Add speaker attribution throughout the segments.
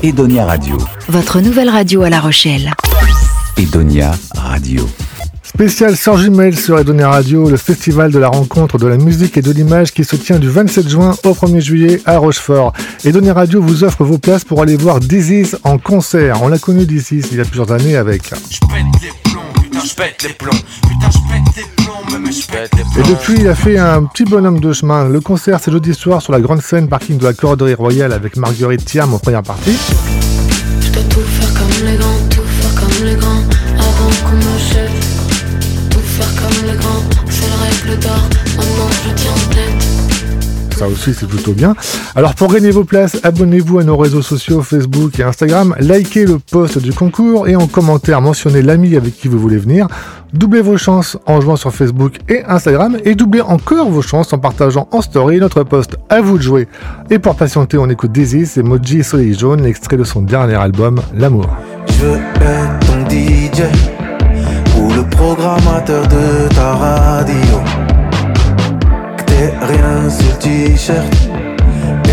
Speaker 1: Edonia Radio.
Speaker 2: Votre nouvelle radio à La Rochelle.
Speaker 1: Edonia Radio.
Speaker 3: Spécial sans jumelles sur Edonia Radio, le festival de la rencontre de la musique et de l'image qui se tient du 27 juin au 1er juillet à Rochefort. Edonia Radio vous offre vos places pour aller voir Dizzy en concert. On l'a connu Dizzy il y a plusieurs années avec. Et depuis, il a fait un petit bonhomme de chemin. Le concert, c'est jeudi soir sur la grande scène parking de la Corderie Royale avec Marguerite Thiam en première partie. Ça aussi c'est plutôt bien. Alors pour gagner vos places, abonnez-vous à nos réseaux sociaux Facebook et Instagram, likez le post du concours et en commentaire mentionnez l'ami avec qui vous voulez venir. Doublez vos chances en jouant sur Facebook et Instagram et doublez encore vos chances en partageant en story notre post à vous de jouer. Et pour patienter, on écoute Daisy, c'est Moji Soleil Jaune, extrait de son dernier album, L'amour.
Speaker 4: Je être ton DJ ou le programmateur de ta radio rien sur le t-shirt.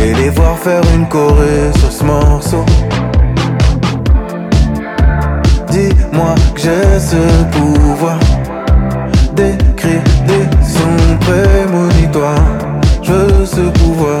Speaker 4: Et les voir faire une choré sur ce morceau. Dis-moi que j'ai ce pouvoir. D'écrire des sons prémonitoires. Je veux ce pouvoir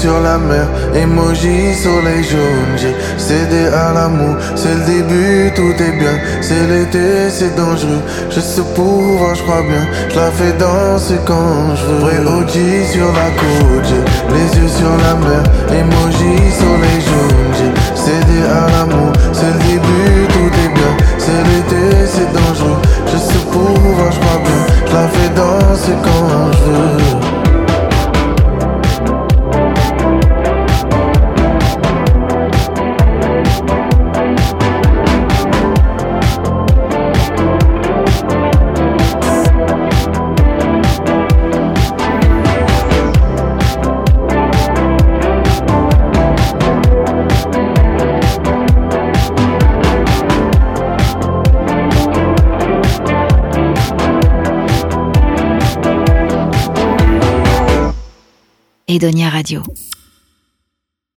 Speaker 4: sur la mer, emoji soleil jaune. J'ai cédé à l'amour, c'est le début, tout est bien. C'est l'été, c'est dangereux. Je sais pouvoir, je crois bien. Je la fais danser quand je veux. OG sur la côte, les yeux sur la mer, emoji soleil jaune. J'ai cédé à l'amour, c'est le début, tout est bien. C'est l'été, c'est dangereux. Je sais pouvoir, je crois bien. Je la fais danser quand je veux.
Speaker 2: Edonia Radio.